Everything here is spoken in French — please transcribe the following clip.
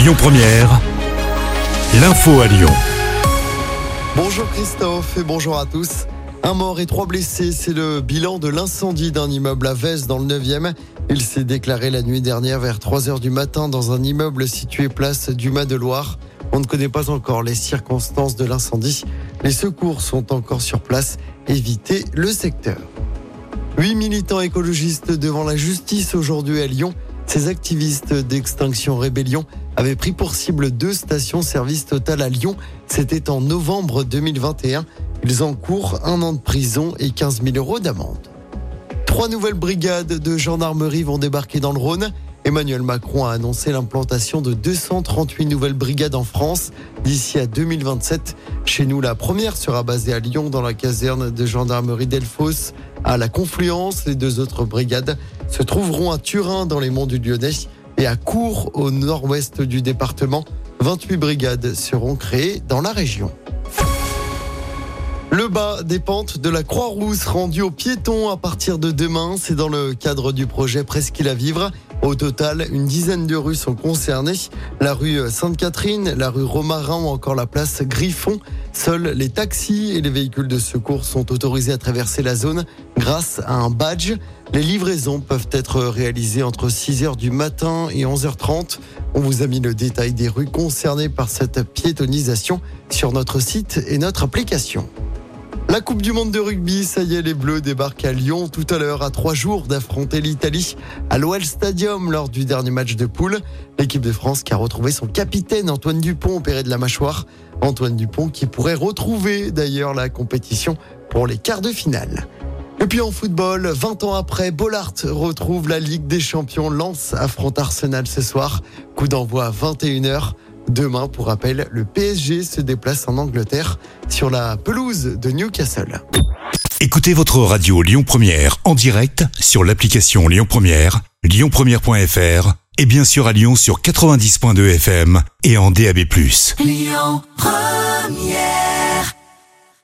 Lyon Première, l'info à Lyon. Bonjour Christophe et bonjour à tous. Un mort et trois blessés, c'est le bilan de l'incendie d'un immeuble à Vez dans le 9e. Il s'est déclaré la nuit dernière vers 3 h du matin dans un immeuble situé place du Mas de Loire. On ne connaît pas encore les circonstances de l'incendie. Les secours sont encore sur place. Évitez le secteur. Huit militants écologistes devant la justice aujourd'hui à Lyon. Ces activistes d'Extinction Rébellion avaient pris pour cible deux stations-service Total à Lyon. C'était en novembre 2021. Ils encourent un an de prison et 15 000 euros d'amende. Trois nouvelles brigades de gendarmerie vont débarquer dans le Rhône. Emmanuel Macron a annoncé l'implantation de 238 nouvelles brigades en France d'ici à 2027. Chez nous, la première sera basée à Lyon dans la caserne de gendarmerie d'Elfos. À la confluence, les deux autres brigades se trouveront à Turin dans les monts du Lyonnais et à Cours au nord-ouest du département. 28 brigades seront créées dans la région. Le bas des pentes de la Croix-Rousse rendu aux piétons à partir de demain, c'est dans le cadre du projet Presqu'île à vivre. Au total, une dizaine de rues sont concernées. La rue Sainte-Catherine, la rue Romarin ou encore la place Griffon. Seuls les taxis et les véhicules de secours sont autorisés à traverser la zone grâce à un badge. Les livraisons peuvent être réalisées entre 6h du matin et 11h30. On vous a mis le détail des rues concernées par cette piétonisation sur notre site et notre application. La Coupe du Monde de rugby, ça y est, les Bleus débarquent à Lyon tout à l'heure, à trois jours d'affronter l'Italie à l'OL Stadium lors du dernier match de poule. L'équipe de France qui a retrouvé son capitaine Antoine Dupont opéré de la mâchoire. Antoine Dupont qui pourrait retrouver d'ailleurs la compétition pour les quarts de finale. Et puis en football, 20 ans après, Bollard retrouve la Ligue des Champions. Lance affronte Arsenal ce soir. Coup d'envoi à 21h. Demain, pour rappel, le PSG se déplace en Angleterre sur la pelouse de Newcastle. Écoutez votre radio Lyon Première en direct sur l'application Lyon Première, lyonpremière.fr et bien sûr à Lyon sur 90.2 FM et en DAB+. Lyon Première